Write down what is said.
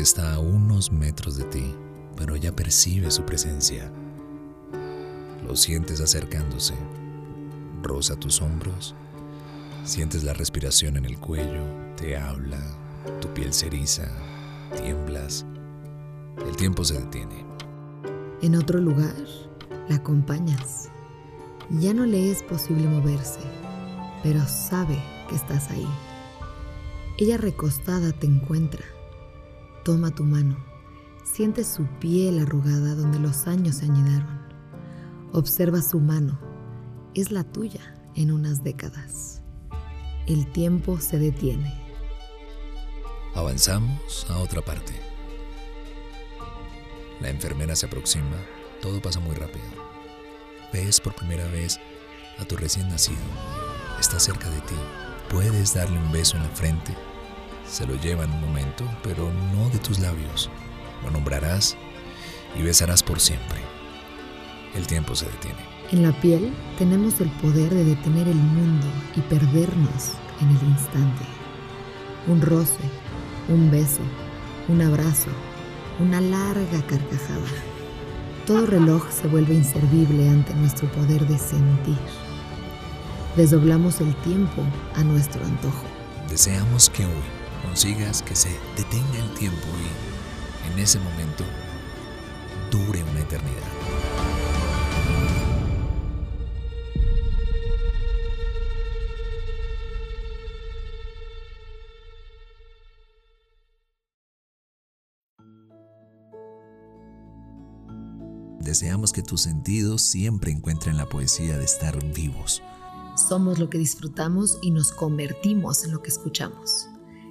Está a unos metros de ti, pero ya percibe su presencia. Lo sientes acercándose. Roza tus hombros. Sientes la respiración en el cuello. Te habla. Tu piel se eriza. Tiemblas. El tiempo se detiene. En otro lugar, la acompañas. Ya no le es posible moverse, pero sabe que estás ahí. Ella recostada te encuentra Toma tu mano. Siente su piel arrugada donde los años se añidaron. Observa su mano. Es la tuya en unas décadas. El tiempo se detiene. Avanzamos a otra parte. La enfermera se aproxima. Todo pasa muy rápido. Ves por primera vez a tu recién nacido. Está cerca de ti. Puedes darle un beso en la frente se lo lleva en un momento, pero no de tus labios. Lo nombrarás y besarás por siempre. El tiempo se detiene. En la piel tenemos el poder de detener el mundo y perdernos en el instante. Un roce, un beso, un abrazo, una larga carcajada. Todo reloj se vuelve inservible ante nuestro poder de sentir. Desdoblamos el tiempo a nuestro antojo. Deseamos que hoy consigas que se detenga el tiempo y en ese momento dure una eternidad. Deseamos que tus sentidos siempre encuentren la poesía de estar vivos. Somos lo que disfrutamos y nos convertimos en lo que escuchamos.